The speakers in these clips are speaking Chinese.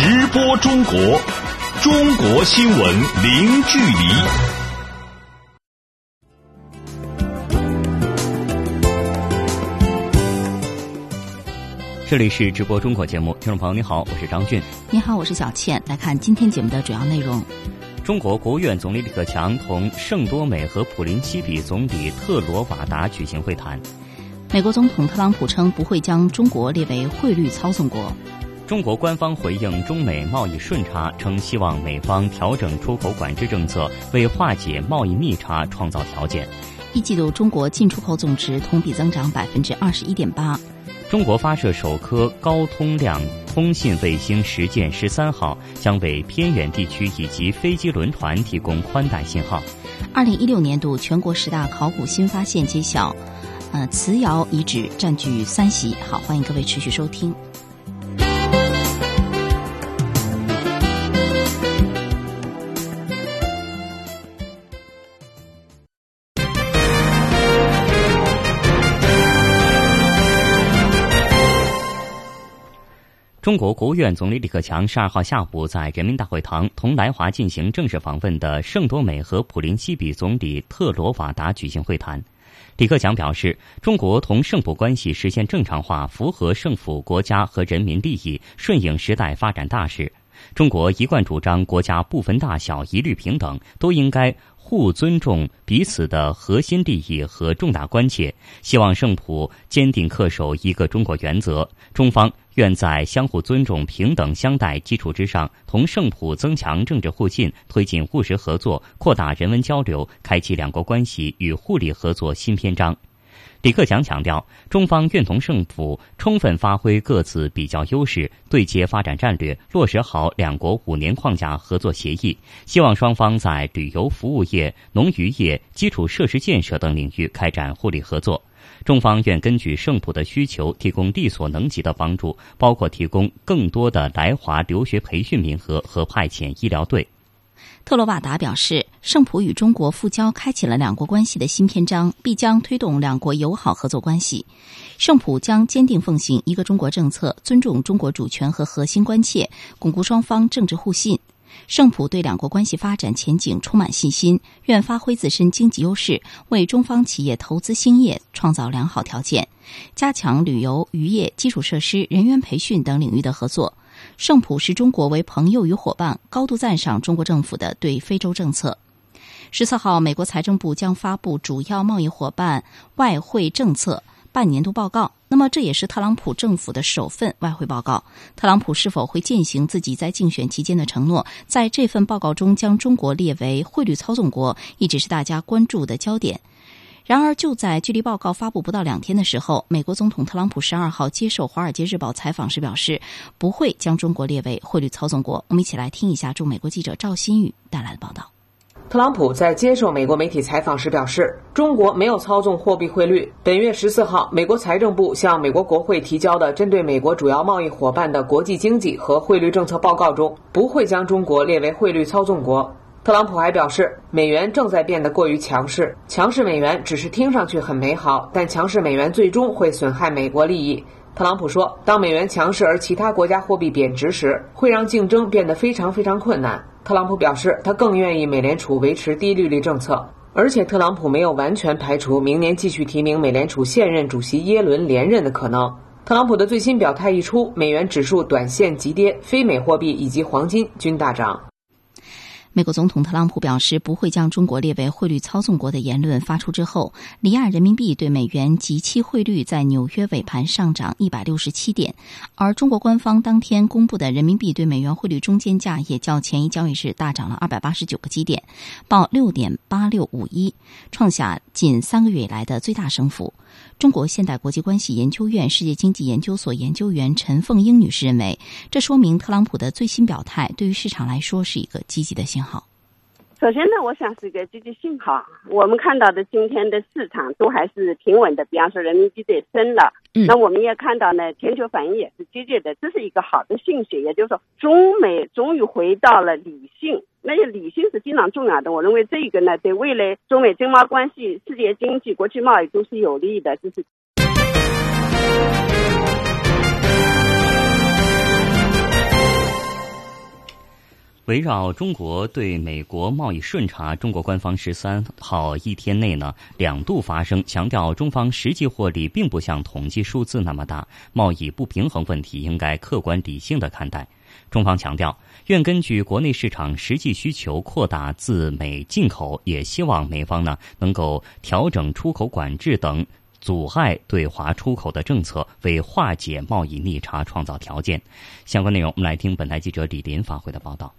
直播中国，中国新闻零距离。这里是直播中国节目，听众朋友你好，我是张俊。你好，我是小倩。来看今天节目的主要内容。中国国务院总理李克强同圣多美和普林西比总理特罗瓦达举行会谈。美国总统特朗普称不会将中国列为汇率操纵国。中国官方回应中美贸易顺差，称希望美方调整出口管制政策，为化解贸易逆差创造条件。一季度中国进出口总值同比增长百分之二十一点八。中国发射首颗高通量通信卫星实践十三号，将为偏远地区以及飞机轮船提供宽带信号。二零一六年度全国十大考古新发现揭晓，呃，瓷窑遗址占据三席。好，欢迎各位持续收听。中国国务院总理李克强十二号下午在人民大会堂同来华进行正式访问的圣多美和普林西比总理特罗瓦达举行会谈。李克强表示，中国同圣普关系实现正常化，符合圣普国家和人民利益，顺应时代发展大势。中国一贯主张国家不分大小，一律平等，都应该。互尊重彼此的核心利益和重大关切，希望圣普坚定恪守一个中国原则。中方愿在相互尊重、平等相待基础之上，同圣普增强政治互信，推进务实合作，扩大人文交流，开启两国关系与互利合作新篇章。李克强强调，中方愿同政府充分发挥各自比较优势，对接发展战略，落实好两国五年框架合作协议。希望双方在旅游服务业、农渔业、基础设施建设等领域开展互利合作。中方愿根据圣普的需求，提供力所能及的帮助，包括提供更多的来华留学培训名额和派遣医疗队。特罗瓦达表示，圣普与中国复交开启了两国关系的新篇章，必将推动两国友好合作关系。圣普将坚定奉行一个中国政策，尊重中国主权和核心关切，巩固双方政治互信。圣普对两国关系发展前景充满信心，愿发挥自身经济优势，为中方企业投资兴业创造良好条件，加强旅游、渔业、基础设施、人员培训等领域的合作。圣普视中国为朋友与伙伴，高度赞赏中国政府的对非洲政策。十四号，美国财政部将发布主要贸易伙伴外汇政策半年度报告。那么，这也是特朗普政府的首份外汇报告。特朗普是否会践行自己在竞选期间的承诺，在这份报告中将中国列为汇率操纵国，一直是大家关注的焦点。然而，就在距离报告发布不到两天的时候，美国总统特朗普十二号接受《华尔街日报》采访时表示，不会将中国列为汇率操纵国。我们一起来听一下驻美国记者赵新宇带来的报道。特朗普在接受美国媒体采访时表示，中国没有操纵货币汇率。本月十四号，美国财政部向美国国会提交的针对美国主要贸易伙伴的国际经济和汇率政策报告中，不会将中国列为汇率操纵国。特朗普还表示，美元正在变得过于强势，强势美元只是听上去很美好，但强势美元最终会损害美国利益。特朗普说，当美元强势而其他国家货币贬值时，会让竞争变得非常非常困难。特朗普表示，他更愿意美联储维持低利率政策，而且特朗普没有完全排除明年继续提名美联储现任主席耶伦连任的可能。特朗普的最新表态一出，美元指数短线急跌，非美货币以及黄金均大涨。美国总统特朗普表示不会将中国列为汇率操纵国的言论发出之后，离岸人民币对美元即期汇率在纽约尾盘上涨一百六十七点，而中国官方当天公布的人民币对美元汇率中间价也较前一交易日大涨了二百八十九个基点，报六点八六五一，创下近三个月以来的最大升幅。中国现代国际关系研究院世界经济研究所研究员陈凤英女士认为，这说明特朗普的最新表态对于市场来说是一个积极的信号。首先呢，我想是一个积极信号。我们看到的今天的市场都还是平稳的，比方说人民币在升了。嗯。那我们也看到呢，全球反应也是积极的，这是一个好的信息。也就是说，中美终于回到了理性。那些理性是非常重要的。我认为这一个呢，对未来中美经贸关系、世界经济、国际贸易都是有利的。这是。围绕中国对美国贸易顺差，中国官方十三号一天内呢两度发声，强调中方实际获利并不像统计数字那么大，贸易不平衡问题应该客观理性的看待。中方强调，愿根据国内市场实际需求扩大自美进口，也希望美方呢能够调整出口管制等阻碍对华出口的政策，为化解贸易逆差创造条件。相关内容，我们来听本台记者李林发回的报道。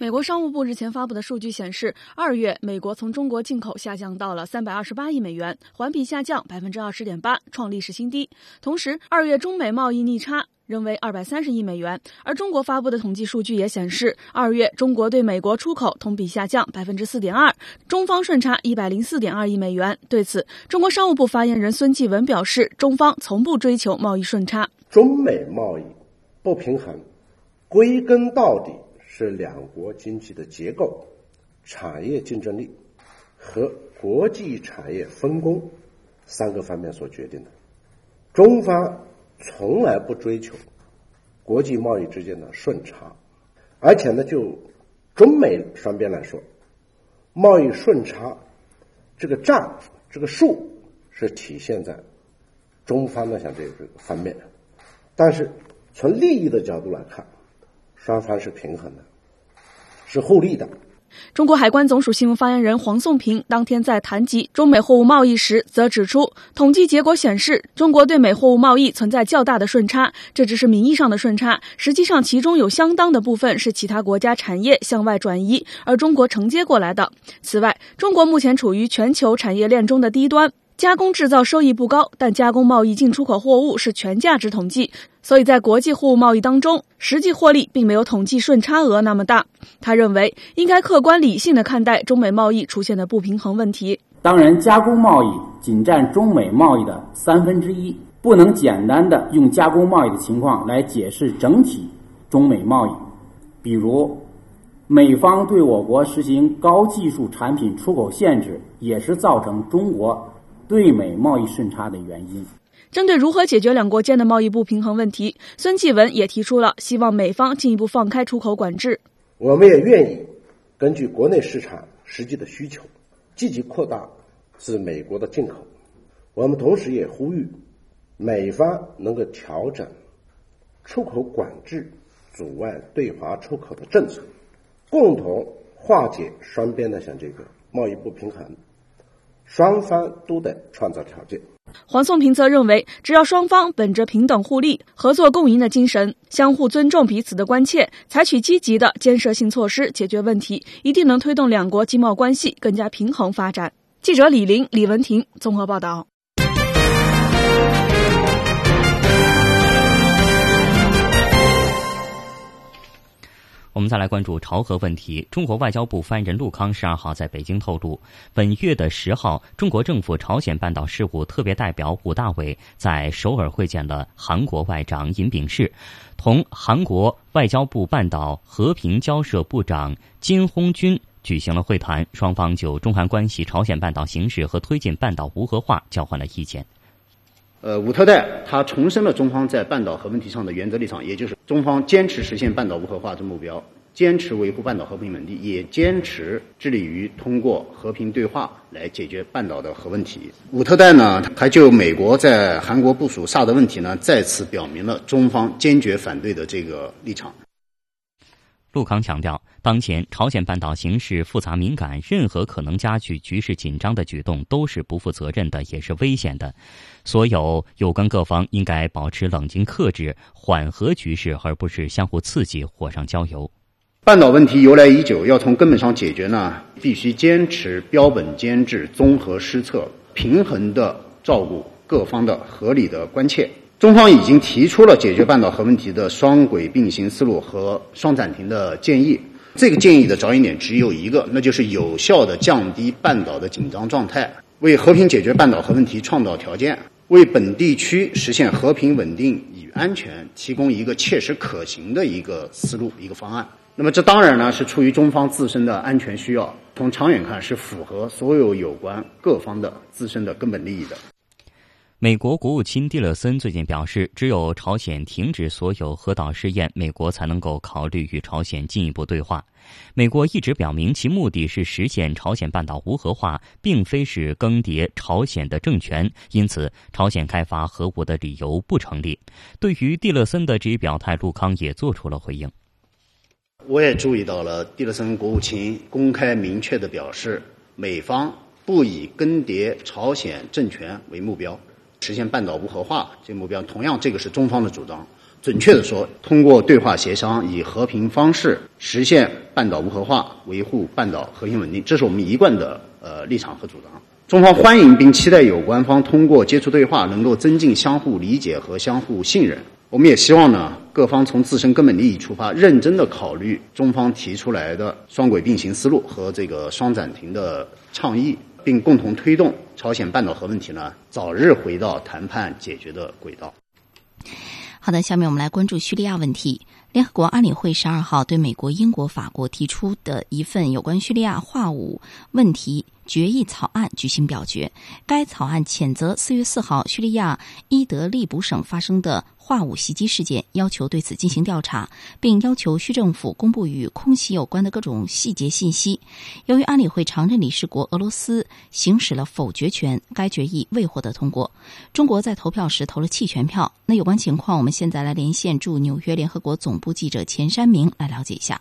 美国商务部日前发布的数据显示，二月美国从中国进口下降到了三百二十八亿美元，环比下降百分之二十点八，创历史新低。同时，二月中美贸易逆差仍为二百三十亿美元。而中国发布的统计数据也显示，二月中国对美国出口同比下降百分之四点二，中方顺差一百零四点二亿美元。对此，中国商务部发言人孙继文表示，中方从不追求贸易顺差。中美贸易不平衡，归根到底。是两国经济的结构、产业竞争力和国际产业分工三个方面所决定的。中方从来不追求国际贸易之间的顺差，而且呢，就中美双边来说，贸易顺差这个账、这个数是体现在中方的像这个方面，但是从利益的角度来看。双方是平衡的，是互利的。中国海关总署新闻发言人黄颂平当天在谈及中美货物贸易时，则指出，统计结果显示，中国对美货物贸易存在较大的顺差，这只是名义上的顺差，实际上其中有相当的部分是其他国家产业向外转移，而中国承接过来的。此外，中国目前处于全球产业链中的低端。加工制造收益不高，但加工贸易进出口货物是全价值统计，所以在国际货物贸易当中，实际获利并没有统计顺差额那么大。他认为，应该客观理性的看待中美贸易出现的不平衡问题。当然，加工贸易仅占中美贸易的三分之一，不能简单的用加工贸易的情况来解释整体中美贸易。比如，美方对我国实行高技术产品出口限制，也是造成中国。对美贸易顺差的原因。针对如何解决两国间的贸易不平衡问题，孙继文也提出了希望美方进一步放开出口管制。我们也愿意根据国内市场实际的需求，积极扩大自美国的进口。我们同时也呼吁美方能够调整出口管制阻碍对华出口的政策，共同化解双边的像这个贸易不平衡。双方都得创造条件。黄颂平则认为，只要双方本着平等互利、合作共赢的精神，相互尊重彼此的关切，采取积极的建设性措施解决问题，一定能推动两国经贸关系更加平衡发展。记者李玲、李文婷综合报道。我们再来关注朝核问题。中国外交部发言人陆康十二号在北京透露，本月的十号，中国政府朝鲜半岛事务特别代表武大伟在首尔会见了韩国外长尹炳世，同韩国外交部半岛和平交涉部长金洪军举行了会谈，双方就中韩关系、朝鲜半岛形势和推进半岛无核化交换了意见。呃，武特代他重申了中方在半岛核问题上的原则立场，也就是中方坚持实现半岛无核化的目标，坚持维护半岛和平稳定，也坚持致力于通过和平对话来解决半岛的核问题。武特代呢，还就美国在韩国部署萨德问题呢，再次表明了中方坚决反对的这个立场。陆康强调，当前朝鲜半岛形势复杂敏感，任何可能加剧局势紧张的举动都是不负责任的，也是危险的。所有有关各方应该保持冷静克制，缓和局势，而不是相互刺激，火上浇油。半岛问题由来已久，要从根本上解决呢，必须坚持标本兼治、综合施策、平衡的照顾各方的合理的关切。中方已经提出了解决半岛核问题的双轨并行思路和双暂停的建议。这个建议的着眼点只有一个，那就是有效地降低半岛的紧张状态，为和平解决半岛核问题创造条件，为本地区实现和平稳定与安全提供一个切实可行的一个思路、一个方案。那么，这当然呢是出于中方自身的安全需要，从长远看是符合所有有关各方的自身的根本利益的。美国国务卿蒂勒森最近表示，只有朝鲜停止所有核岛试验，美国才能够考虑与朝鲜进一步对话。美国一直表明其目的是实现朝鲜半岛无核化，并非是更迭朝鲜的政权，因此朝鲜开发核武的理由不成立。对于蒂勒森的这一表态，陆康也做出了回应。我也注意到了蒂勒森国务卿公开明确的表示，美方不以更迭朝鲜政权为目标。实现半岛无核化这目标，同样这个是中方的主张。准确的说，通过对话协商，以和平方式实现半岛无核化，维护半岛和平稳定，这是我们一贯的呃立场和主张。中方欢迎并期待有关方通过接触对话，能够增进相互理解和相互信任。我们也希望呢，各方从自身根本利益出发，认真的考虑中方提出来的双轨并行思路和这个双暂停的倡议。并共同推动朝鲜半岛核问题呢早日回到谈判解决的轨道。好的，下面我们来关注叙利亚问题。联合国安理会十二号对美国、英国、法国提出的一份有关叙利亚化武问题决议草案举行表决。该草案谴责四月四号叙利亚伊德利卜省发生的。化武袭击事件，要求对此进行调查，并要求叙政府公布与空袭有关的各种细节信息。由于安理会常任理事国俄罗斯行使了否决权，该决议未获得通过。中国在投票时投了弃权票。那有关情况，我们现在来连线驻纽约联合国总部记者钱山明来了解一下。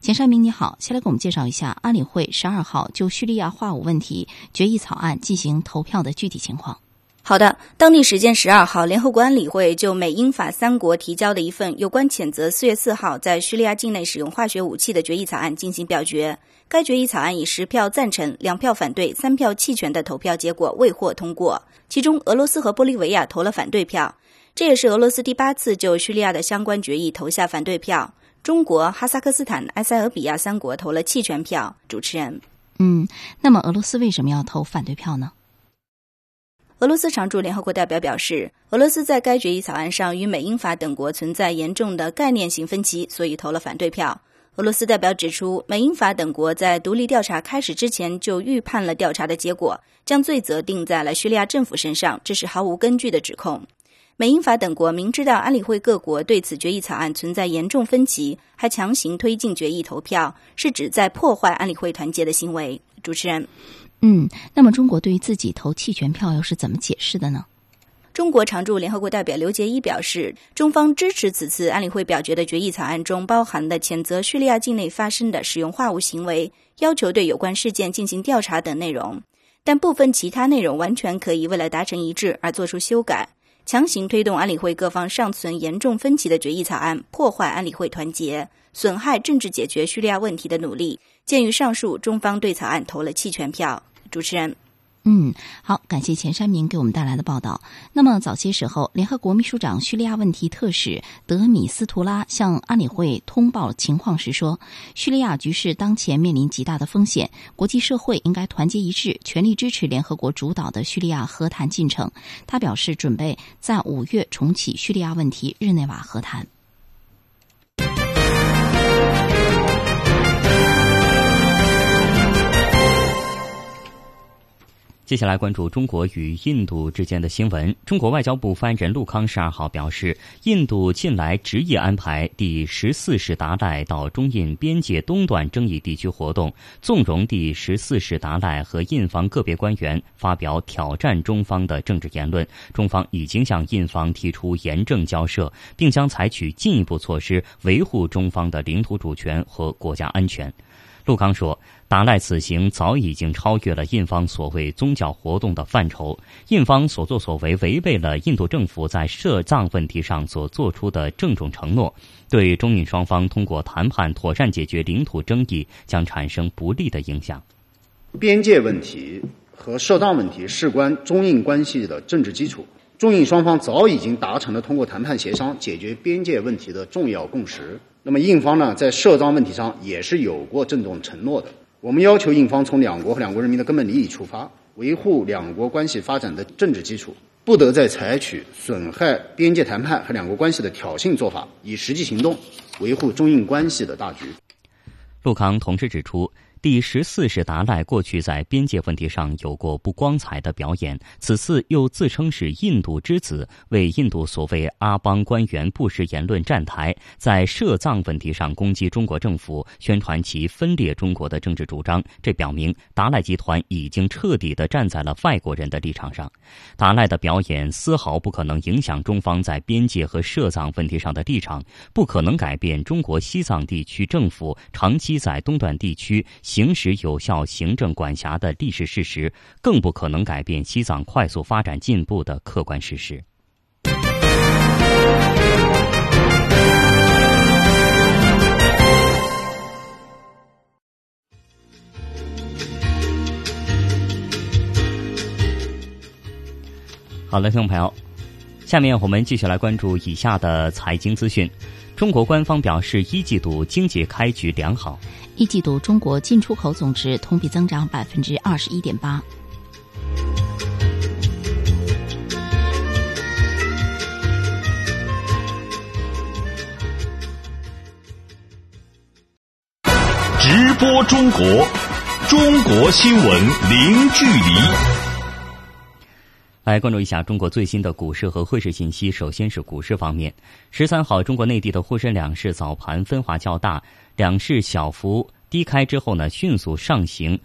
钱山明，你好，先来给我们介绍一下安理会十二号就叙利亚化武问题决议草案进行投票的具体情况。好的，当地时间十二号，联合国安理会就美英法三国提交的一份有关谴责四月四号在叙利亚境内使用化学武器的决议草案进行表决。该决议草案以十票赞成、两票反对、三票弃权的投票结果未获通过。其中，俄罗斯和玻利维亚投了反对票，这也是俄罗斯第八次就叙利亚的相关决议投下反对票。中国、哈萨克斯坦、埃塞俄比亚三国投了弃权票。主持人，嗯，那么俄罗斯为什么要投反对票呢？俄罗斯常驻联合国代表表示，俄罗斯在该决议草案上与美英法等国存在严重的概念性分歧，所以投了反对票。俄罗斯代表指出，美英法等国在独立调查开始之前就预判了调查的结果，将罪责定在了叙利亚政府身上，这是毫无根据的指控。美英法等国明知道安理会各国对此决议草案存在严重分歧，还强行推进决议投票，是指在破坏安理会团结的行为。主持人。嗯，那么中国对于自己投弃权票又是怎么解释的呢？中国常驻联合国代表刘杰一表示，中方支持此次安理会表决的决议草案中包含的谴责叙利亚境内发生的使用化武行为，要求对有关事件进行调查等内容，但部分其他内容完全可以为了达成一致而做出修改，强行推动安理会各方尚存严重分歧的决议草案，破坏安理会团结，损害政治解决叙利亚问题的努力。鉴于上述，中方对草案投了弃权票。主持人，嗯，好，感谢钱山明给我们带来的报道。那么早些时候，联合国秘书长叙利亚问题特使德米斯图拉向安理会通报情况时说：“叙利亚局势当前面临极大的风险，国际社会应该团结一致，全力支持联合国主导的叙利亚和谈进程。”他表示，准备在五月重启叙利亚问题日内瓦和谈。接下来关注中国与印度之间的新闻。中国外交部发言人陆康十二号表示，印度近来执意安排第十四世达赖到中印边界东段争议地区活动，纵容第十四世达赖和印方个别官员发表挑战中方的政治言论。中方已经向印方提出严正交涉，并将采取进一步措施维护中方的领土主权和国家安全。陆康说：“达赖此行早已经超越了印方所谓宗教活动的范畴，印方所作所为违背了印度政府在涉藏问题上所做出的郑重承诺，对中印双方通过谈判妥善解决领土争议将产生不利的影响。边界问题和涉藏问题事关中印关系的政治基础，中印双方早已经达成了通过谈判协商解决边界问题的重要共识。”那么印方呢，在涉藏问题上也是有过郑重承诺的。我们要求印方从两国和两国人民的根本利益出发，维护两国关系发展的政治基础，不得再采取损害边界谈判和两国关系的挑衅做法，以实际行动维护中印关系的大局。陆康同志指出。第十四世达赖过去在边界问题上有过不光彩的表演，此次又自称是印度之子，为印度所谓阿邦官员不实言论站台，在涉藏问题上攻击中国政府，宣传其分裂中国的政治主张。这表明达赖集团已经彻底的站在了外国人的立场上。达赖的表演丝毫不可能影响中方在边界和涉藏问题上的立场，不可能改变中国西藏地区政府长期在东段地区。行使有效行政管辖的历史事实，更不可能改变西藏快速发展进步的客观事实。好的，听众朋友，下面我们继续来关注以下的财经资讯。中国官方表示，一季度经济开局良好。一季度中国进出口总值同比增长百分之二十一点八。直播中国，中国新闻零距离。来关注一下中国最新的股市和汇市信息。首先是股市方面，十三号，中国内地的沪深两市早盘分化较大，两市小幅低开之后呢，迅速上行。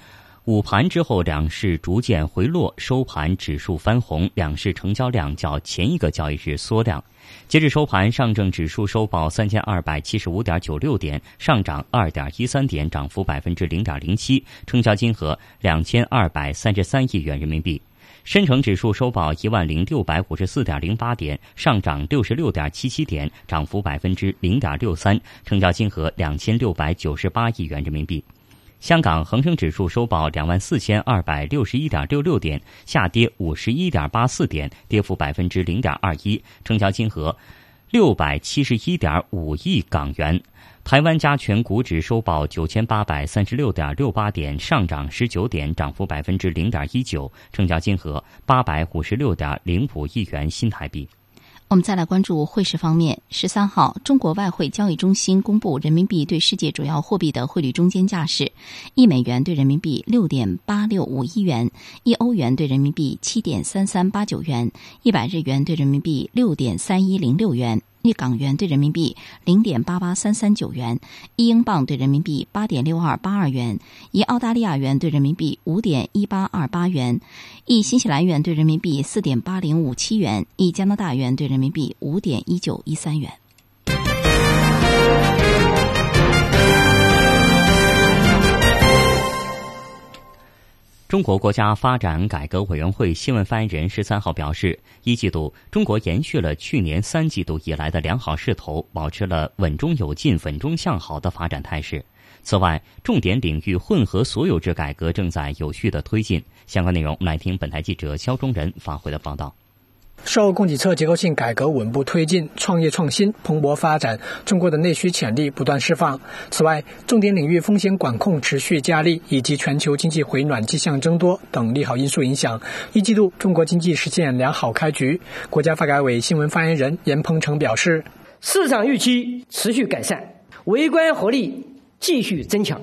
午盘之后，两市逐渐回落，收盘指数翻红，两市成交量较前一个交易日缩量。截至收盘，上证指数收报三千二百七十五点九六点，上涨二点一三点，涨幅百分之零点零七，成交金额两千二百三十三亿元人民币。深成指数收报一万零六百五十四点零八点，上涨六十六点七七点，涨幅百分之零点六三，成交金额两千六百九十八亿元人民币。香港恒生指数收报两万四千二百六十一点六六点，下跌五十一点八四点，跌幅百分之零点二一，成交金额六百七十一点五亿港元。台湾加权股指收报九千八百三十六点六八点，上涨十九点，涨幅百分之零点一九，成交金额八百五十六点零五亿元新台币。我们再来关注汇市方面。十三号，中国外汇交易中心公布人民币对世界主要货币的汇率中间价是：一美元对人民币六点八六五一元，一欧元对人民币七点三三八九元，一百日元对人民币六点三一零六元。一港元对人民币零点八八三三九元，一英镑对人民币八点六二八二元，一澳大利亚元对人民币五点一八二八元，一新西兰元对人民币四点八零五七元，一加拿大元对人民币五点一九一三元。中国国家发展改革委员会新闻发言人十三号表示，一季度中国延续了去年三季度以来的良好势头，保持了稳中有进、稳中向好的发展态势。此外，重点领域混合所有制改革正在有序的推进。相关内容，我们来听本台记者肖忠仁发回的报道。受供给侧结构性改革稳步推进，创业创新蓬勃发展，中国的内需潜力不断释放。此外，重点领域风险管控持续加力，以及全球经济回暖迹象增多等利好因素影响，一季度中国经济实现良好开局。国家发改委新闻发言人严鹏程表示，市场预期持续改善，微观活力继续增强，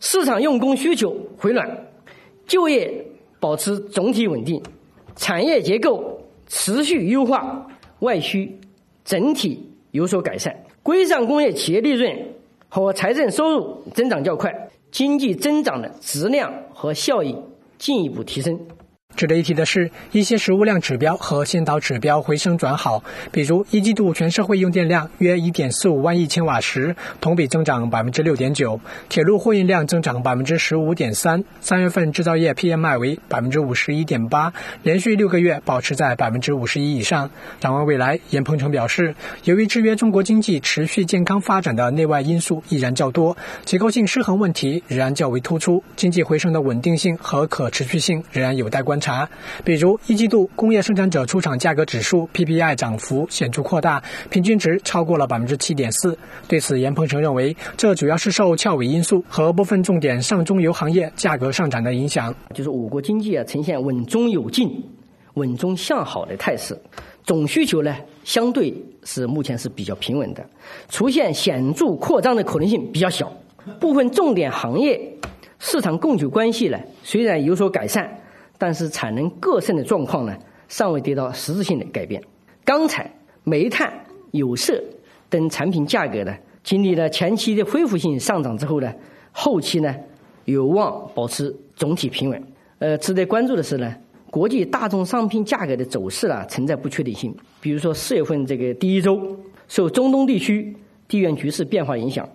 市场用工需求回暖，就业保持总体稳定，产业结构。持续优化，外需整体有所改善，规上工业企业利润和财政收入增长较快，经济增长的质量和效益进一步提升。值得一提的是，一些实物量指标和先导指标回升转好，比如一季度全社会用电量约一点四五万亿千瓦时，同比增长百分之六点九；铁路货运量增长百分之十五点三；三月份制造业 PMI 为百分之五十一点八，连续六个月保持在百分之五十一以上。展望未来，严鹏程表示，由于制约中国经济持续健康发展的内外因素依然较多，结构性失衡问题仍然较为突出，经济回升的稳定性和可持续性仍然有待观察。查，比如一季度工业生产者出厂价格指数 PPI 涨幅显著扩大，平均值超过了百分之七点四。对此，严鹏程认为，这主要是受翘尾因素和部分重点上中游行业价格上涨的影响。就是我国经济啊呈现稳中有进、稳中向好的态势，总需求呢相对是目前是比较平稳的，出现显著扩张的可能性比较小。部分重点行业市场供求关系呢虽然有所改善，但是产能过剩的状况呢尚未得到实质性的改变。钢材、煤炭、有色等产品价格呢，经历了前期的恢复性上涨之后呢，后期呢有望保持总体平稳。呃，值得关注的是呢，国际大宗商品价格的走势啊存在不确定性。比如说四月份这个第一周，受中东地区地缘局势变化影响，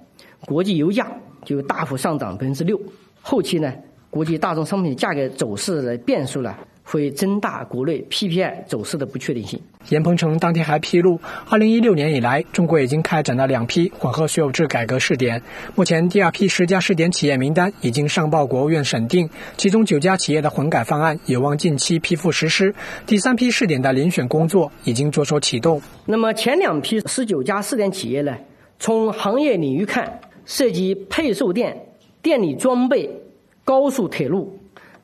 国际油价就大幅上涨百分之六。后期呢，国际大宗商品价格走势的变数呢，会增大国内 PPI 走势的不确定性。严鹏程当天还披露，二零一六年以来，中国已经开展了两批混合所有制改革试点。目前，第二批十家试点企业名单已经上报国务院审定，其中九家企业的混改方案有望近期批复实施。第三批试点的遴选工作已经着手启动。那么前两批十九家试点企业呢？从行业领域看，涉及配售电。电力装备、高速铁路、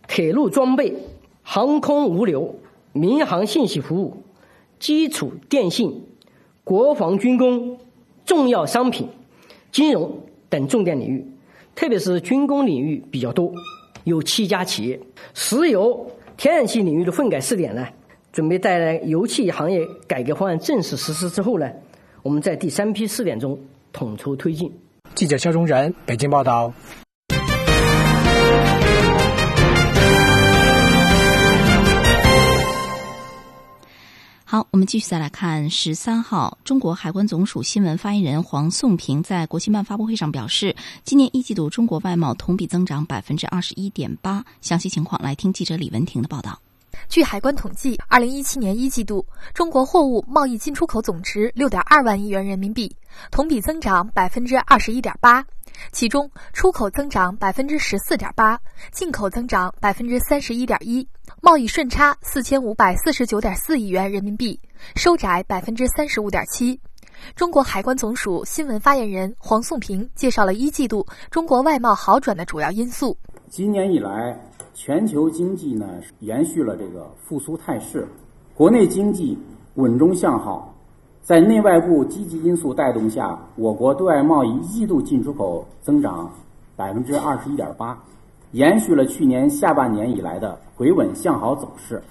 铁路装备、航空物流、民航信息服务、基础电信、国防军工、重要商品、金融等重点领域，特别是军工领域比较多，有七家企业。石油、天然气领域的混改试点呢，准备在油气行业改革方案正式实施之后呢，我们在第三批试点中统筹推进。记者肖忠仁北京报道。好，我们继续再来看十三号，中国海关总署新闻发言人黄颂平在国新办发布会上表示，今年一季度中国外贸同比增长百分之二十一点八。详细情况来听记者李文婷的报道。据海关统计，二零一七年一季度，中国货物贸易进出口总值六点二万亿元人民币，同比增长百分之二十一点八。其中，出口增长百分之十四点八，进口增长百分之三十一点一，贸易顺差四千五百四十九点四亿元人民币，收窄百分之三十五点七。中国海关总署新闻发言人黄颂平介绍了一季度中国外贸好转的主要因素。今年以来，全球经济呢延续了这个复苏态势，国内经济稳中向好。在内外部积极因素带动下，我国对外贸易一季度进出口增长百分之二十一点八，延续了去年下半年以来的回稳向好走势。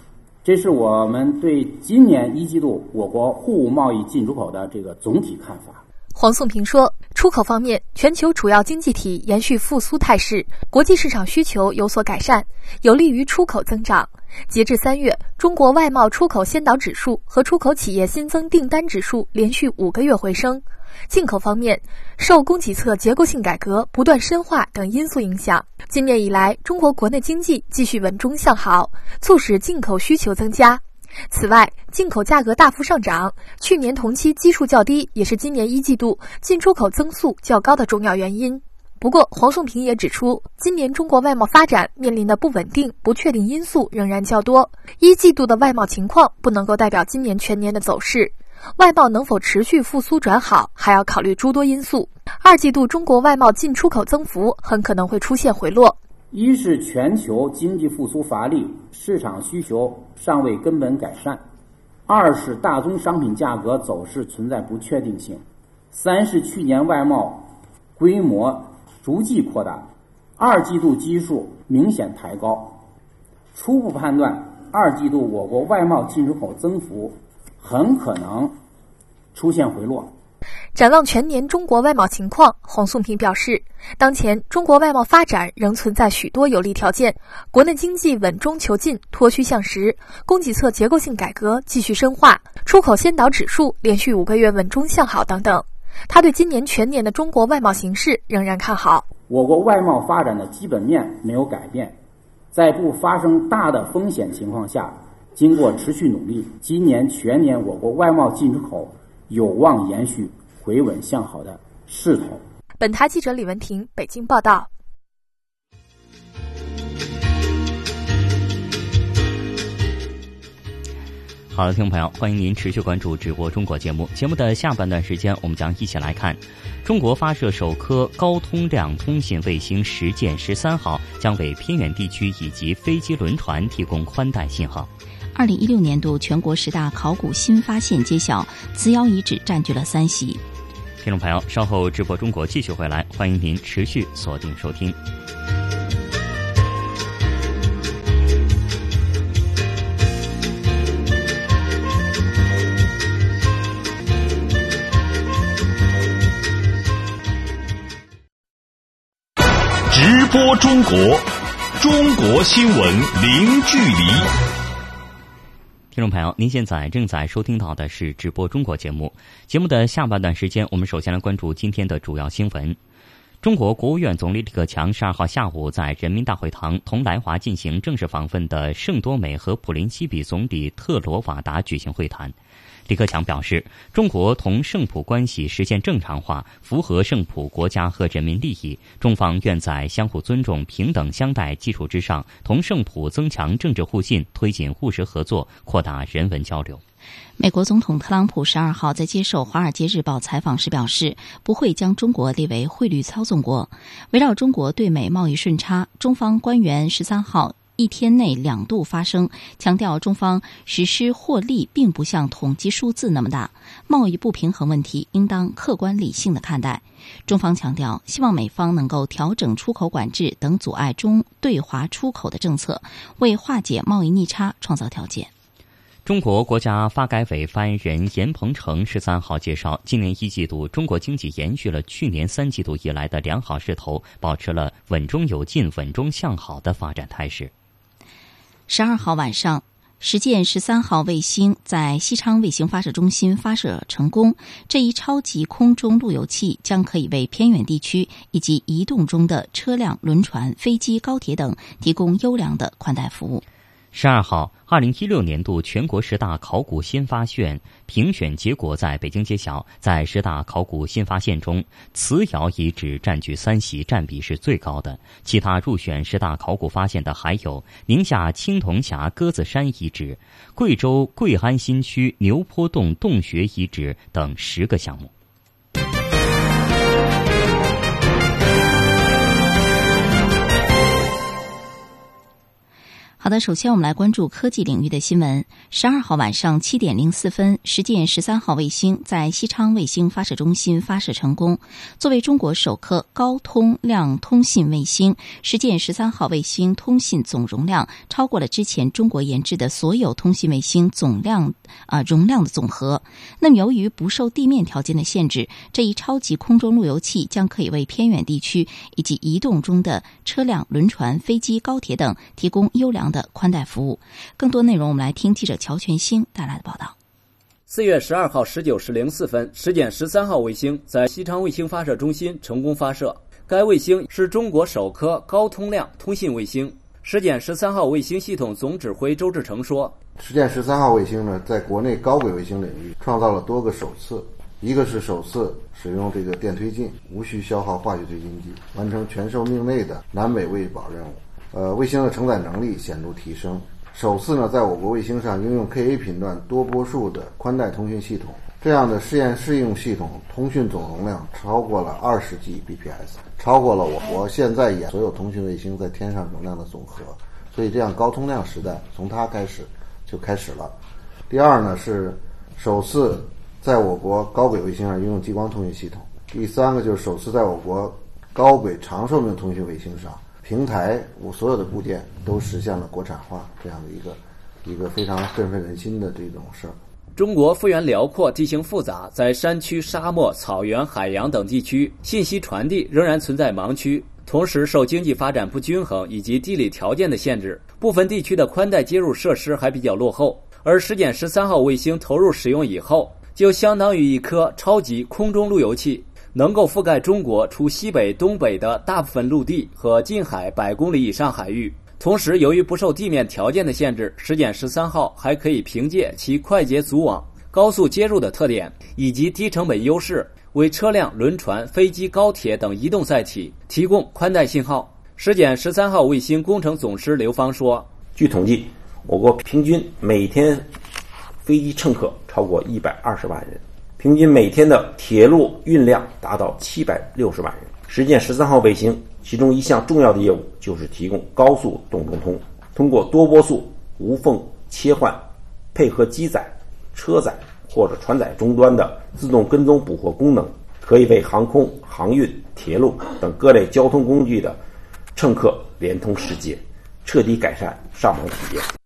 这是我们对今年一季度我国货物贸易进出口的这个总体看法。黄颂平说，出口方面，全球主要经济体延续复苏态势，国际市场需求有所改善，有利于出口增长。截至三月，中国外贸出口先导指数和出口企业新增订单指数连续五个月回升。进口方面，受供给侧结构性改革不断深化等因素影响，今年以来，中国国内经济继续稳中向好，促使进口需求增加。此外，进口价格大幅上涨，去年同期基数较低，也是今年一季度进出口增速较高的重要原因。不过，黄颂平也指出，今年中国外贸发展面临的不稳定、不确定因素仍然较多，一季度的外贸情况不能够代表今年全年的走势。外贸能否持续复苏转好，还要考虑诸多因素。二季度中国外贸进出口增幅很可能会出现回落。一是全球经济复苏乏力，市场需求尚未根本改善；二是大宗商品价格走势存在不确定性；三是去年外贸规模逐季扩大，二季度基数明显抬高。初步判断，二季度我国外贸进出口增幅很可能出现回落。展望全年中国外贸情况，黄颂平表示，当前中国外贸发展仍存在许多有利条件，国内经济稳中求进、脱虚向实，供给侧结构性改革继续深化，出口先导指数连续五个月稳中向好等等。他对今年全年的中国外贸形势仍然看好。我国外贸发展的基本面没有改变，在不发生大的风险情况下，经过持续努力，今年全年我国外贸进出口有望延续。回稳向好的势头。本台记者李文婷北京报道。好的，听众朋友，欢迎您持续关注直播中国节目。节目的下半段时间，我们将一起来看：中国发射首颗高通量通信卫星实践十三号，将为偏远地区以及飞机、轮船提供宽带信号。二零一六年度全国十大考古新发现揭晓，瓷窑遗址占据了三席。听众朋友，稍后直播中国继续回来，欢迎您持续锁定收听。直播中国，中国新闻零距离。听众朋友，您现在正在收听到的是直播中国节目。节目的下半段时间，我们首先来关注今天的主要新闻。中国国务院总理李克强十二号下午在人民大会堂同来华进行正式访问的圣多美和普林西比总理特罗瓦达举行会谈。李克强表示，中国同圣普关系实现正常化，符合圣普国家和人民利益。中方愿在相互尊重、平等相待基础之上，同圣普增强政治互信，推进务实合作，扩大人文交流。美国总统特朗普十二号在接受《华尔街日报》采访时表示，不会将中国列为汇率操纵国。围绕中国对美贸易顺差，中方官员十三号一天内两度发生，强调中方实施获利并不像统计数字那么大，贸易不平衡问题应当客观理性的看待。中方强调，希望美方能够调整出口管制等阻碍中对华出口的政策，为化解贸易逆差创造条件。中国国家发改委发言人严鹏程十三号介绍，今年一季度中国经济延续了去年三季度以来的良好势头，保持了稳中有进、稳中向好的发展态势。十二号晚上，实践十三号卫星在西昌卫星发射中心发射成功，这一超级空中路由器将可以为偏远地区以及移动中的车辆、轮船、飞机、高铁等提供优良的宽带服务。十二号，二零一六年度全国十大考古新发现评选结果在北京揭晓。在十大考古新发现中，瓷窑遗址占据三席，占比是最高的。其他入选十大考古发现的还有宁夏青铜峡鸽子山遗址、贵州贵安新区牛坡洞洞穴遗址等十个项目。好的，首先我们来关注科技领域的新闻。十二号晚上七点零四分，实践十三号卫星在西昌卫星发射中心发射成功。作为中国首颗高通量通信卫星，实践十三号卫星通信总容量超过了之前中国研制的所有通信卫星总量啊容量的总和。那么，由于不受地面条件的限制，这一超级空中路由器将可以为偏远地区以及移动中的车辆、轮船、飞机、高铁等提供优良。的宽带服务，更多内容我们来听记者乔全兴带来的报道。四月十二号十九时零四分，实践十三号卫星在西昌卫星发射中心成功发射。该卫星是中国首颗高通量通信卫星。实践十三号卫星系统总指挥周志成说：“实践十三号卫星呢，在国内高轨卫星领域创造了多个首次，一个是首次使用这个电推进，无需消耗化学推进剂，完成全寿命内的南北卫保任务。”呃，卫星的承载能力显著提升，首次呢，在我国卫星上应用 Ka 频段多波束的宽带通讯系统，这样的试验试用系统通讯总容量超过了二十 Gbps，超过了我国现在也所有通讯卫星在天上容量的总和，所以这样高通量时代从它开始就开始了。第二呢，是首次在我国高轨卫星上应用激光通讯系统，第三个就是首次在我国高轨长寿命通讯卫星上。平台，我所有的部件都实现了国产化，这样的一个一个非常振奋人心的这种事儿。中国幅员辽阔，地形复杂，在山区、沙漠、草原、海洋等地区，信息传递仍然存在盲区。同时，受经济发展不均衡以及地理条件的限制，部分地区的宽带接入设施还比较落后。而实践十三号卫星投入使用以后，就相当于一颗超级空中路由器。能够覆盖中国除西北、东北的大部分陆地和近海百公里以上海域。同时，由于不受地面条件的限制，实践十三号还可以凭借其快捷组网、高速接入的特点以及低成本优势，为车辆、轮船、飞机、高铁等移动载体提供宽带信号。实践十三号卫星工程总师刘芳说：“据统计，我国平均每天飞机乘客超过一百二十万人。”平均每天的铁路运量达到七百六十万人。实践十三号卫星其中一项重要的业务就是提供高速动中通，通过多波速无缝切换，配合机载、车载或者船载终端的自动跟踪捕获功能，可以为航空、航运、铁路等各类交通工具的乘客连通世界，彻底改善上网体验。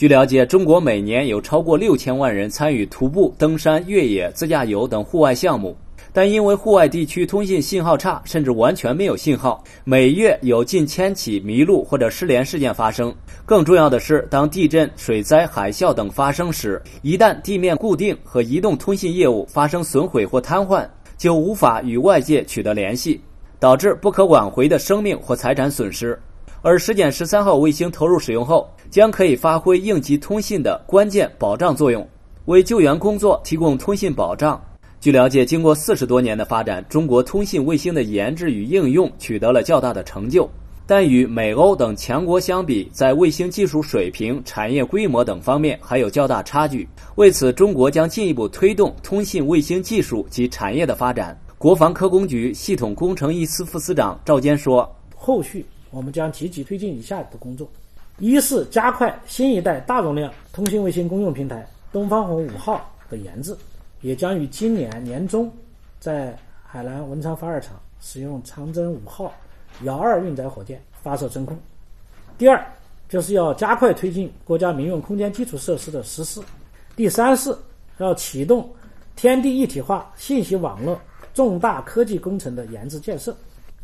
据了解，中国每年有超过六千万人参与徒步、登山、越野、自驾游等户外项目。但因为户外地区通信信号差，甚至完全没有信号，每月有近千起迷路或者失联事件发生。更重要的是，当地震、水灾、海啸等发生时，一旦地面固定和移动通信业务发生损毁或瘫痪，就无法与外界取得联系，导致不可挽回的生命或财产损失。而实践十三号卫星投入使用后，将可以发挥应急通信的关键保障作用，为救援工作提供通信保障。据了解，经过四十多年的发展，中国通信卫星的研制与应用取得了较大的成就，但与美欧等强国相比，在卫星技术水平、产业规模等方面还有较大差距。为此，中国将进一步推动通信卫星技术及产业的发展。国防科工局系统工程一司副司长赵坚说：“后续。”我们将积极推进以下的工作：一是加快新一代大容量通信卫星公用平台“东方红五号”的研制，也将于今年年中在海南文昌发射场使用长征五号遥二运载火箭发射升空。第二，就是要加快推进国家民用空间基础设施的实施。第三是要启动天地一体化信息网络重大科技工程的研制建设。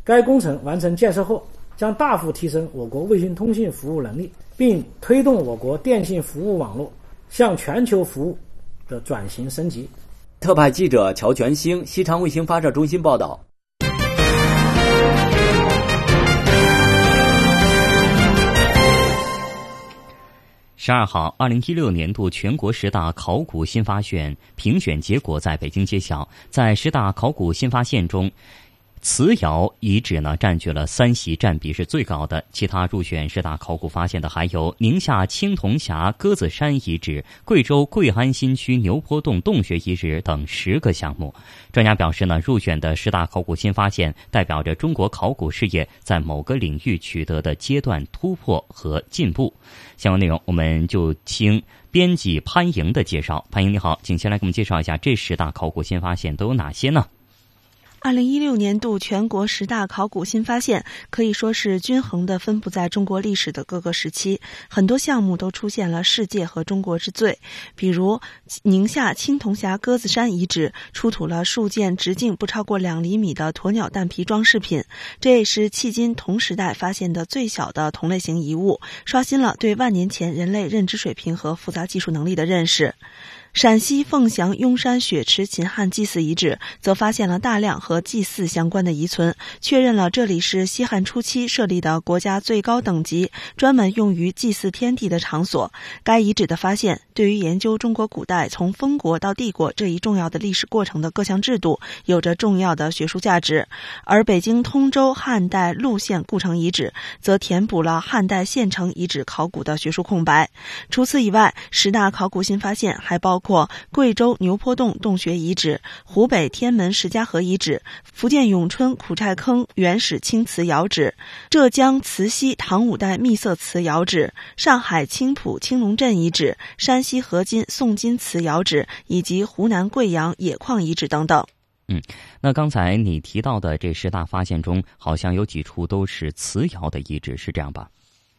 该工程完成建设后。将大幅提升我国卫星通信服务能力，并推动我国电信服务网络向全球服务的转型升级。特派记者乔全兴，西昌卫星发射中心报道。十二号，二零一六年度全国十大考古新发现评选结果在北京揭晓，在十大考古新发现中。瓷窑遗址呢，占据了三席，占比是最高的。其他入选十大考古发现的还有宁夏青铜峡鸽子山遗址、贵州贵安新区牛坡洞洞穴遗址等十个项目。专家表示呢，入选的十大考古新发现代表着中国考古事业在某个领域取得的阶段突破和进步。相关内容，我们就听编辑潘莹的介绍。潘莹你好，请先来给我们介绍一下这十大考古新发现都有哪些呢？二零一六年度全国十大考古新发现可以说是均衡的分布在中国历史的各个时期，很多项目都出现了世界和中国之最。比如，宁夏青铜峡鸽子山遗址出土了数件直径不超过两厘米的鸵鸟蛋皮装饰品，这也是迄今同时代发现的最小的同类型遗物，刷新了对万年前人类认知水平和复杂技术能力的认识。陕西凤翔雍山雪池秦汉祭祀遗址则发现了大量和祭祀相关的遗存，确认了这里是西汉初期设立的国家最高等级、专门用于祭祀天地的场所。该遗址的发现，对于研究中国古代从封国到帝国这一重要的历史过程的各项制度，有着重要的学术价值。而北京通州汉代陆县故城遗址，则填补了汉代县城遗址考古的学术空白。除此以外，十大考古新发现还包。括贵州牛坡洞洞穴遗址、湖北天门石家河遗址、福建永春苦寨坑原始青瓷窑址、浙江慈溪唐五代秘色瓷窑址、上海青浦青龙镇遗址、山西河津宋金瓷窑址以及湖南贵阳冶矿遗址等等。嗯，那刚才你提到的这十大发现中，好像有几处都是瓷窑的遗址，是这样吧？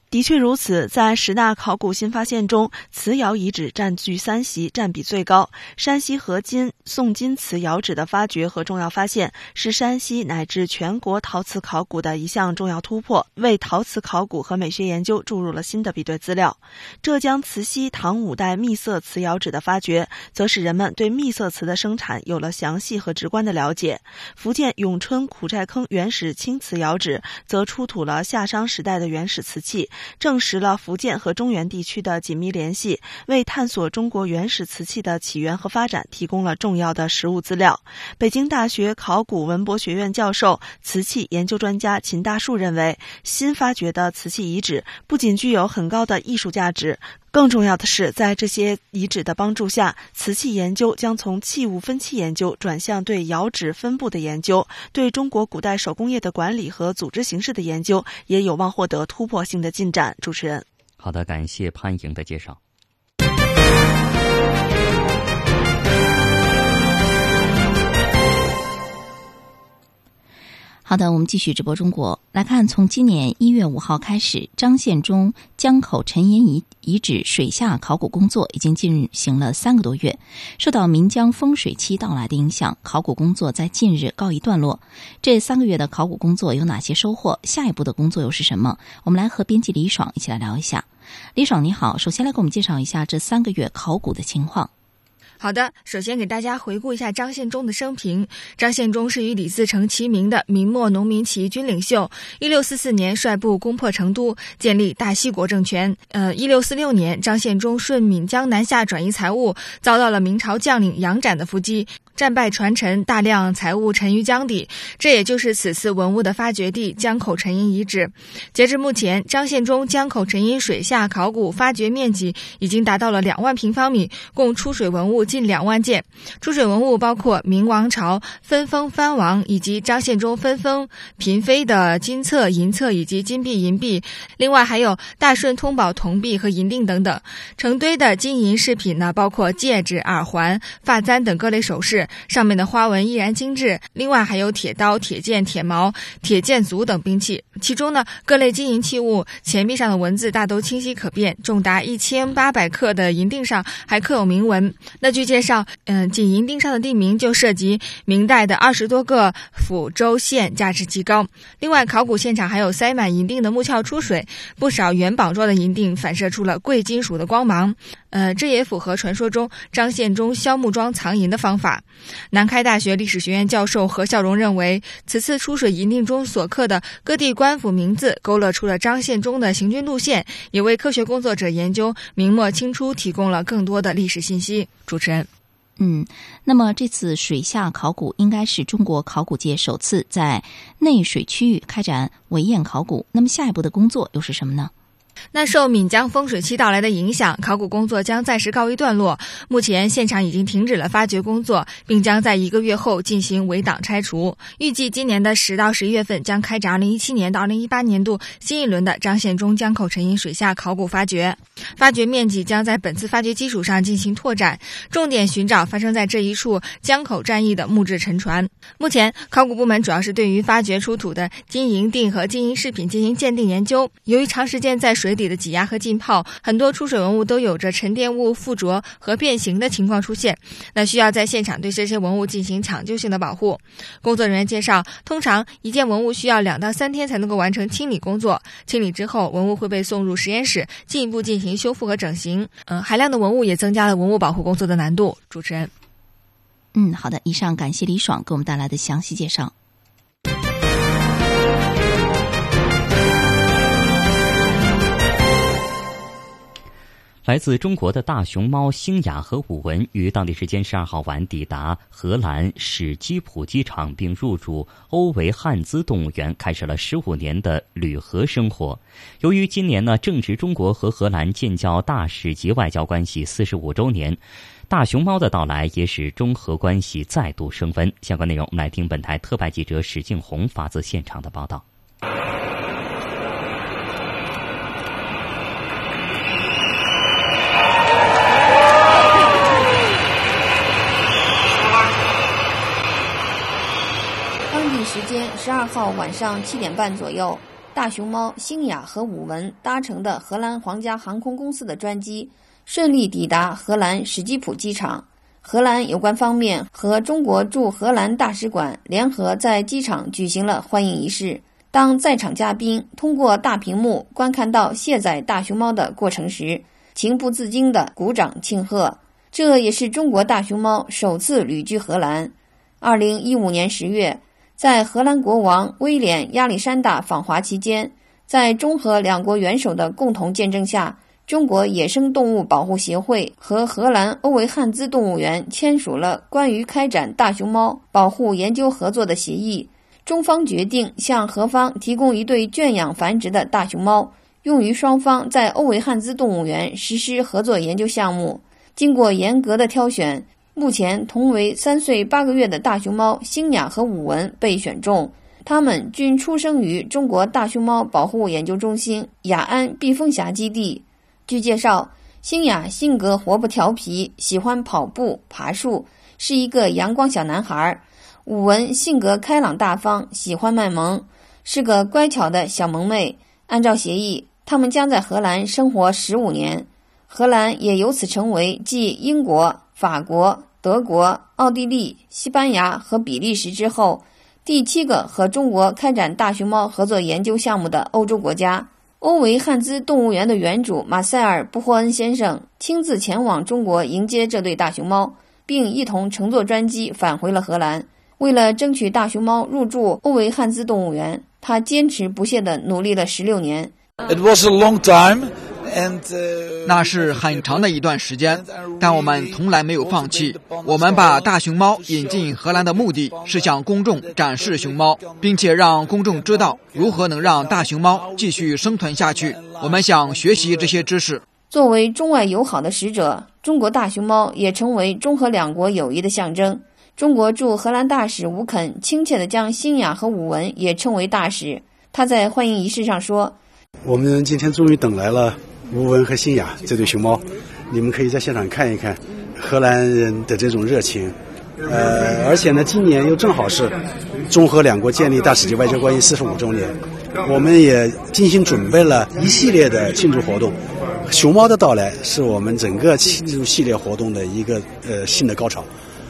的确如此，在十大考古新发现中，瓷窑遗址占据三席，占比最高。山西河津宋金瓷窑址的发掘和重要发现，是山西乃至全国陶瓷考古的一项重要突破，为陶瓷考古和美学研究注入了新的比对资料。浙江慈溪唐五代秘色瓷窑址的发掘，则使人们对秘色瓷的生产有了详细和直观的了解。福建永春苦寨坑原始青瓷窑址，则出土了夏商时代的原始瓷器。证实了福建和中原地区的紧密联系，为探索中国原始瓷器的起源和发展提供了重要的实物资料。北京大学考古文博学院教授、瓷器研究专家秦大树认为，新发掘的瓷器遗址不仅具有很高的艺术价值，更重要的是，在这些遗址的帮助下，瓷器研究将从器物分期研究转向对窑址分布的研究，对中国古代手工业的管理和组织形式的研究也有望获得突破性的进展。主持人，好的，感谢潘莹的介绍。好的，我们继续直播中国来看。从今年一月五号开始，张献忠江口沉银遗遗址水下考古工作已经进行了三个多月。受到岷江风水期到来的影响，考古工作在近日告一段落。这三个月的考古工作有哪些收获？下一步的工作又是什么？我们来和编辑李爽一起来聊一下。李爽你好，首先来给我们介绍一下这三个月考古的情况。好的，首先给大家回顾一下张献忠的生平。张献忠是与李自成齐名的明末农民起义军领袖。一六四四年率部攻破成都，建立大西国政权。呃，一六四六年，张献忠顺岷江南下转移财物，遭到了明朝将领杨展的伏击。战败传承，大量财物沉于江底，这也就是此次文物的发掘地江口沉银遗址。截至目前，张献忠江口沉银水下考古发掘面积已经达到了两万平方米，共出水文物近两万件。出水文物包括明王朝分封藩王以及张献忠分封嫔妃的金册、银册以及金币、银币，另外还有大顺通宝铜币和银锭等等。成堆的金银饰品呢，包括戒指、耳环、发簪等各类首饰。上面的花纹依然精致，另外还有铁刀、铁剑、铁矛、铁剑足等兵器。其中呢，各类金银器物钱币上的文字大都清晰可辨，重达一千八百克的银锭上还刻有铭文。那据介绍，嗯，仅银锭上的地名就涉及明代的二十多个府州县，价值极高。另外，考古现场还有塞满银锭的木鞘出水，不少元宝状的银锭反射出了贵金属的光芒。呃，这也符合传说中张献忠削木桩藏银的方法。南开大学历史学院教授何孝荣认为，此次出水银锭中所刻的各地官府名字，勾勒出了张献忠的行军路线，也为科学工作者研究明末清初提供了更多的历史信息。主持人，嗯，那么这次水下考古应该是中国考古界首次在内水区域开展围堰考古，那么下一步的工作又是什么呢？那受岷江风水期到来的影响，考古工作将暂时告一段落。目前现场已经停止了发掘工作，并将在一个月后进行围挡拆除。预计今年的十到十一月份将开展二零一七年到二零一八年度新一轮的张献忠江口沉银水下考古发掘。发掘面积将在本次发掘基础上进行拓展，重点寻找发生在这一处江口战役的木质沉船。目前，考古部门主要是对于发掘出土的金银锭和金银饰品进行鉴定研究。由于长时间在水水底的挤压和浸泡，很多出水文物都有着沉淀物附着和变形的情况出现。那需要在现场对这些文物进行抢救性的保护。工作人员介绍，通常一件文物需要两到三天才能够完成清理工作。清理之后，文物会被送入实验室进一步进行修复和整形。嗯，海量的文物也增加了文物保护工作的难度。主持人，嗯，好的，以上感谢李爽给我们带来的详细介绍。来自中国的大熊猫星雅和武文于当地时间十二号晚抵达荷兰史基普机场，并入住欧维汉兹动物园，开始了十五年的旅荷生活。由于今年呢正值中国和荷兰建交大使级外交关系四十五周年，大熊猫的到来也使中荷关系再度升温。相关内容，我们来听本台特派记者史静红发自现场的报道。间十二号晚上七点半左右，大熊猫星雅和武文搭乘的荷兰皇家航空公司的专机顺利抵达荷兰史基普机场。荷兰有关方面和中国驻荷兰大使馆联合在机场举行了欢迎仪式。当在场嘉宾通过大屏幕观看到卸载大熊猫的过程时，情不自禁地鼓掌庆贺。这也是中国大熊猫首次旅居荷兰。二零一五年十月。在荷兰国王威廉亚历山大访华期间，在中荷两国元首的共同见证下，中国野生动物保护协会和荷兰欧维汉兹动物园签署了关于开展大熊猫保护研究合作的协议。中方决定向荷方提供一对圈养繁殖的大熊猫，用于双方在欧维汉兹动物园实施合作研究项目。经过严格的挑选。目前，同为三岁八个月的大熊猫星雅和武文被选中，它们均出生于中国大熊猫保护研究中心雅安避风峡基地。据介绍，星雅性格活泼调皮，喜欢跑步、爬树，是一个阳光小男孩。武文性格开朗大方，喜欢卖萌，是个乖巧的小萌妹。按照协议，他们将在荷兰生活十五年，荷兰也由此成为继英国、法国、德国、奥地利、西班牙和比利时之后第七个和中国开展大熊猫合作研究项目的欧洲国家。欧维汉兹动物园的园主马塞尔·布霍恩先生亲自前往中国迎接这对大熊猫，并一同乘坐专机返回了荷兰。为了争取大熊猫入住欧维汉兹动物园，他坚持不懈地努力了十六年。It was a long time. 那是很长的一段时间，但我们从来没有放弃。我们把大熊猫引进荷兰的目的是向公众展示熊猫，并且让公众知道如何能让大熊猫继续生存下去。我们想学习这些知识。作为中外友好的使者，中国大熊猫也成为中荷两国友谊的象征。中国驻荷兰大使吴肯亲切地将新雅和武文也称为大使。他在欢迎仪式上说：“我们今天终于等来了吴文和新雅这对熊猫，你们可以在现场看一看荷兰人的这种热情。呃，而且呢，今年又正好是中荷两国建立大使级外交关系四十五周年，我们也精心准备了一系列的庆祝活动。熊猫的到来是我们整个庆祝系列活动的一个呃新的高潮。”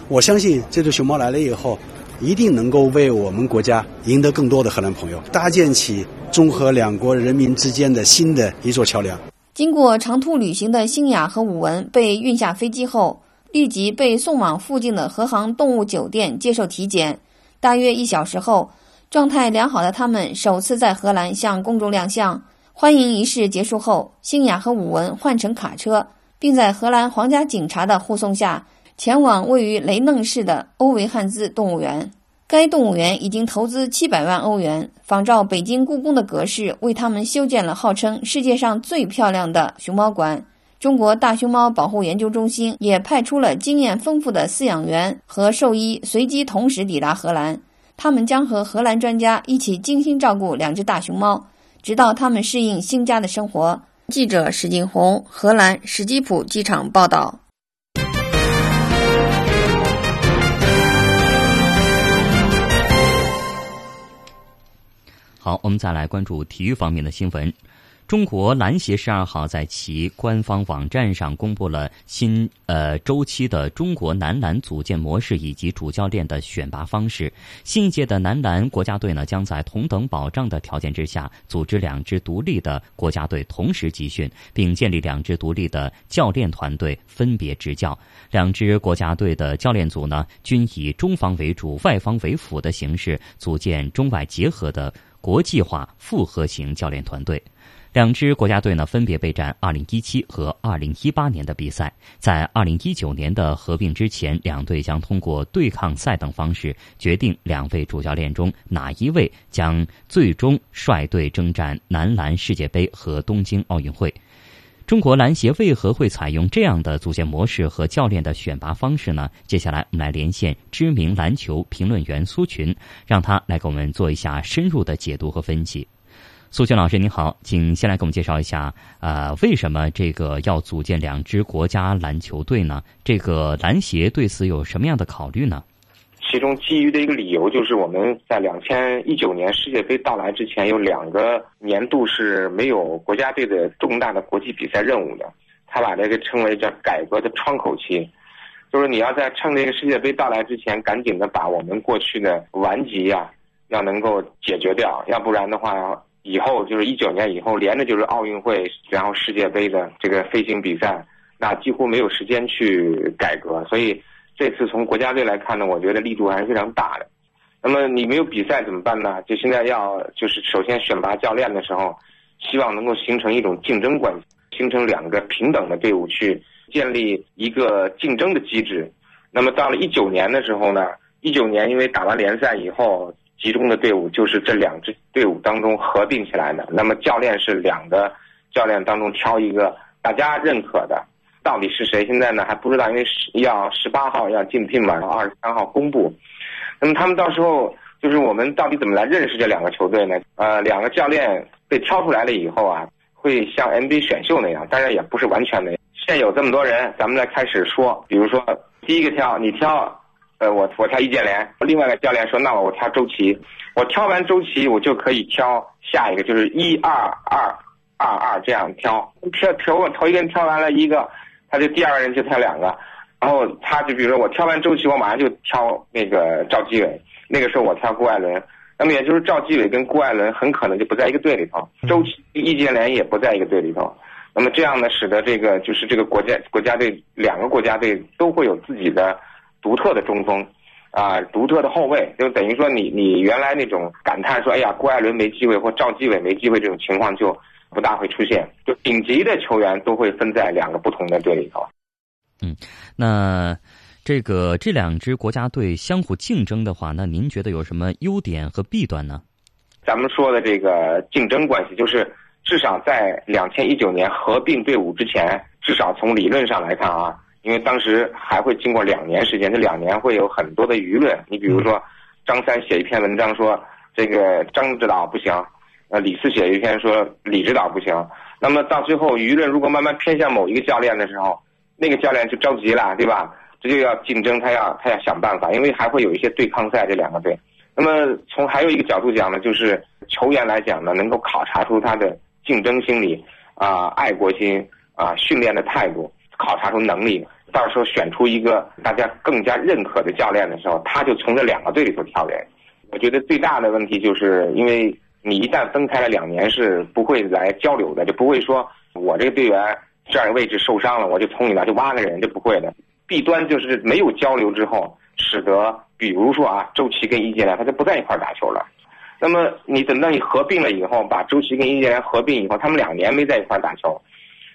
我相信这只熊猫来了以后，一定能够为我们国家赢得更多的荷兰朋友，搭建起中荷两国人民之间的新的一座桥梁。经过长途旅行的星雅和武文被运下飞机后，立即被送往附近的荷航动物酒店接受体检。大约一小时后，状态良好的他们首次在荷兰向公众亮相。欢迎仪式结束后，星雅和武文换乘卡车，并在荷兰皇家警察的护送下。前往位于雷嫩市的欧维汉兹动物园，该动物园已经投资七百万欧元，仿照北京故宫的格式，为他们修建了号称世界上最漂亮的熊猫馆。中国大熊猫保护研究中心也派出了经验丰富的饲养员和兽医，随机同时抵达荷兰。他们将和荷兰专家一起精心照顾两只大熊猫，直到它们适应新家的生活。记者史景红，荷兰史基普机场报道。好，我们再来关注体育方面的新闻。中国篮协十二号在其官方网站上公布了新呃周期的中国男篮组建模式以及主教练的选拔方式。新一届的男篮国家队呢，将在同等保障的条件之下，组织两支独立的国家队同时集训，并建立两支独立的教练团队分别执教。两支国家队的教练组呢，均以中方为主、外方为辅的形式组建中外结合的。国际化复合型教练团队，两支国家队呢分别备战2017和2018年的比赛。在2019年的合并之前，两队将通过对抗赛等方式决定两位主教练中哪一位将最终率队征战男篮世界杯和东京奥运会。中国篮协为何会采用这样的组建模式和教练的选拔方式呢？接下来我们来连线知名篮球评论员苏群，让他来给我们做一下深入的解读和分析。苏群老师您好，请先来给我们介绍一下，呃，为什么这个要组建两支国家篮球队呢？这个篮协对此有什么样的考虑呢？其中基于的一个理由就是，我们在两千一九年世界杯到来之前，有两个年度是没有国家队的重大的国际比赛任务的。他把这个称为叫改革的窗口期，就是你要在趁这个世界杯到来之前，赶紧的把我们过去的顽疾呀，要能够解决掉，要不然的话，以后就是一九年以后连着就是奥运会，然后世界杯的这个飞行比赛，那几乎没有时间去改革，所以。这次从国家队来看呢，我觉得力度还是非常大的。那么你没有比赛怎么办呢？就现在要就是首先选拔教练的时候，希望能够形成一种竞争关系，形成两个平等的队伍去建立一个竞争的机制。那么到了一九年的时候呢，一九年因为打完联赛以后，集中的队伍就是这两支队伍当中合并起来的。那么教练是两个教练当中挑一个大家认可的。到底是谁？现在呢还不知道，因为十要十八号要竞聘嘛，然后二十三号公布。那么他们到时候就是我们到底怎么来认识这两个球队呢？呃，两个教练被挑出来了以后啊，会像 NBA 选秀那样，当然也不是完全的。现有这么多人，咱们来开始说，比如说第一个挑，你挑呃，我我挑易建联，另外一个教练说，那我挑周琦，我挑完周琦，我就可以挑下一个，就是一二二二二这样挑，挑挑我头一个人跳完了一个，他就第二个人就挑两个，然后他就比如说我挑完周琦，我马上就挑那个赵继伟，那个时候我挑郭艾伦，那么也就是赵继伟跟郭艾伦很可能就不在一个队里头，周琦、易建联也不在一个队里头。那么这样呢，使得这个就是这个国家国家队两个国家队都会有自己的独特的中锋，啊，独特的后卫，就等于说你你原来那种感叹说，哎呀，郭艾伦没机会或赵继伟没机会这种情况就不大会出现，就顶级的球员都会分在两个不同的队里头。嗯，那这个这两支国家队相互竞争的话，那您觉得有什么优点和弊端呢？咱们说的这个竞争关系就是。至少在两千一九年合并队伍之前，至少从理论上来看啊，因为当时还会经过两年时间，这两年会有很多的舆论。你比如说，张三写一篇文章说这个张指导不行，呃，李四写一篇说李指导不行。那么到最后，舆论如果慢慢偏向某一个教练的时候，那个教练就着急了，对吧？这就要竞争，他要他要想办法，因为还会有一些对抗赛这两个队。那么从还有一个角度讲呢，就是球员来讲呢，能够考察出他的。竞争心理啊，爱国心啊，训练的态度，考察出能力，到时候选出一个大家更加认可的教练的时候，他就从这两个队里头挑人。我觉得最大的问题就是，因为你一旦分开了两年，是不会来交流的，就不会说我这个队员这样位置受伤了，我就从你那就挖个人，就不会的。弊端就是没有交流之后，使得比如说啊，周琦跟易建联他就不在一块打球了。那么你等到你合并了以后，把周琦跟易建联合并以后，他们两年没在一块打球，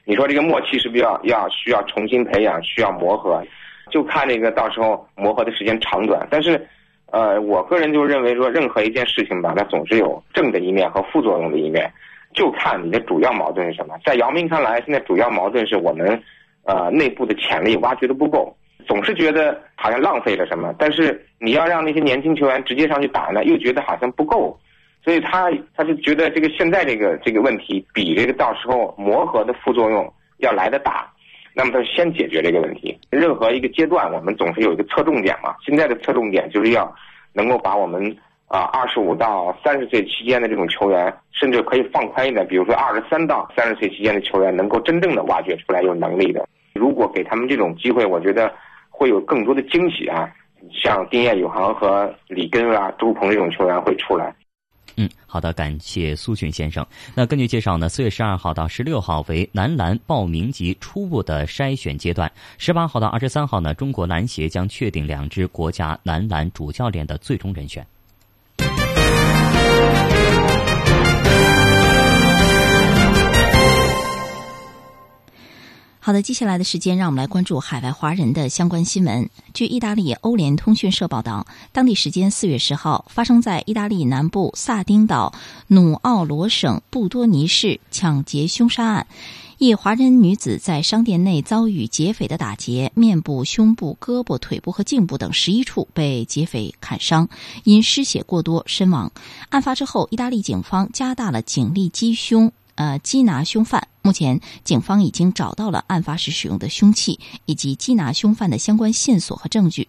你说这个默契是不是要要需要重新培养，需要磨合？就看这个到时候磨合的时间长短。但是，呃，我个人就认为说，任何一件事情吧，它总是有正的一面和副作用的一面，就看你的主要矛盾是什么。在姚明看来，现在主要矛盾是我们，呃，内部的潜力挖掘的不够。总是觉得好像浪费了什么，但是你要让那些年轻球员直接上去打呢，又觉得好像不够，所以他他就觉得这个现在这个这个问题比这个到时候磨合的副作用要来的大，那么他先解决这个问题。任何一个阶段，我们总是有一个侧重点嘛。现在的侧重点就是要能够把我们啊二十五到三十岁期间的这种球员，甚至可以放宽一点，比如说二十三到三十岁期间的球员，能够真正的挖掘出来有能力的。如果给他们这种机会，我觉得。会有更多的惊喜啊，像丁彦雨航和李根啊、周鹏这种球员会出来。嗯，好的，感谢苏俊先生。那根据介绍呢，四月十二号到十六号为男篮报名及初步的筛选阶段，十八号到二十三号呢，中国篮协将确定两支国家男篮主教练的最终人选。好的，接下来的时间，让我们来关注海外华人的相关新闻。据意大利欧联通讯社报道，当地时间四月十号，发生在意大利南部萨丁岛努奥罗省布多尼市抢劫凶杀案，一华人女子在商店内遭遇劫匪的打劫，面部、胸部、胳膊、腿部和颈部等十一处被劫匪砍伤，因失血过多身亡。案发之后，意大利警方加大了警力缉凶。呃，缉拿凶犯。目前，警方已经找到了案发时使用的凶器以及缉拿凶犯的相关线索和证据。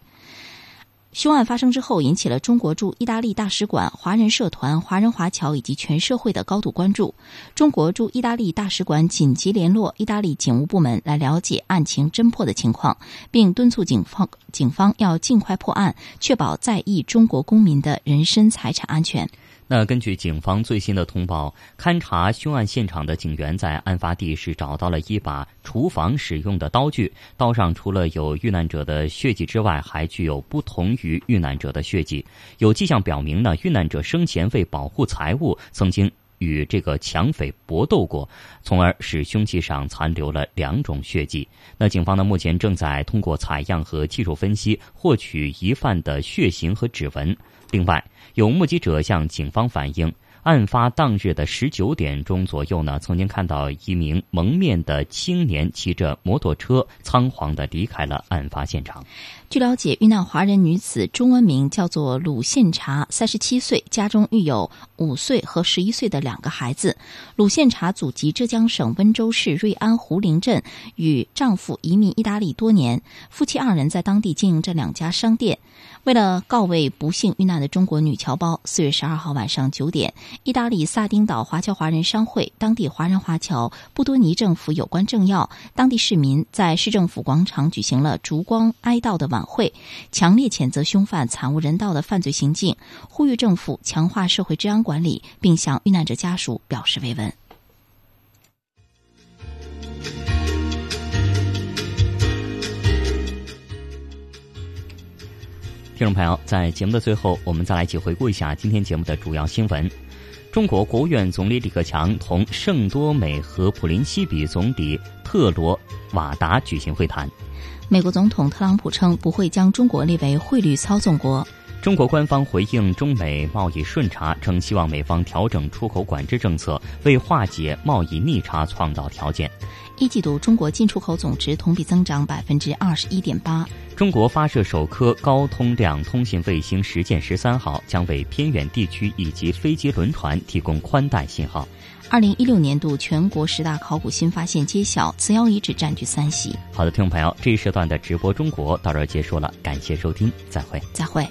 凶案发生之后，引起了中国驻意大利大使馆、华人社团、华人华侨以及全社会的高度关注。中国驻意大利大使馆紧急联络意大利警务部门来了解案情侦破的情况，并敦促警方警方要尽快破案，确保在意中国公民的人身财产安全。那根据警方最新的通报，勘查凶案现场的警员在案发地是找到了一把厨房使用的刀具，刀上除了有遇难者的血迹之外，还具有不同于遇难者的血迹。有迹象表明呢，遇难者生前为保护财物，曾经与这个抢匪搏斗过，从而使凶器上残留了两种血迹。那警方呢，目前正在通过采样和技术分析，获取疑犯的血型和指纹。另外，有目击者向警方反映，案发当日的十九点钟左右呢，曾经看到一名蒙面的青年骑着摩托车仓皇的离开了案发现场。据了解，遇难华人女子中文名叫做鲁献茶，三十七岁，家中育有五岁和十一岁的两个孩子。鲁献茶祖籍浙江省温州市瑞安胡林镇，与丈夫移民意大利多年，夫妻二人在当地经营着两家商店。为了告慰不幸遇难的中国女侨胞，四月十二号晚上九点，意大利萨丁岛华侨华人商会、当地华人华侨、布多尼政府有关政要、当地市民在市政府广场举行了烛光哀悼的晚会，强烈谴责凶犯惨无人道的犯罪行径，呼吁政府强化社会治安管理，并向遇难者家属表示慰问。听众朋友，在节目的最后，我们再来一起回顾一下今天节目的主要新闻。中国国务院总理李克强同圣多美和普林西比总理特罗瓦达举行会谈。美国总统特朗普称不会将中国列为汇率操纵国。中国官方回应中美贸易顺差，称希望美方调整出口管制政策，为化解贸易逆差创造条件。一季度中国进出口总值同比增长百分之二十一点八。中国发射首颗高通量通信卫星“实践十三号”，将为偏远地区以及飞机、轮船提供宽带信号。二零一六年度全国十大考古新发现揭晓，磁窑遗址占据三席。好的，听众朋友，这一时段的直播中国到这儿结束了，感谢收听，再会，再会。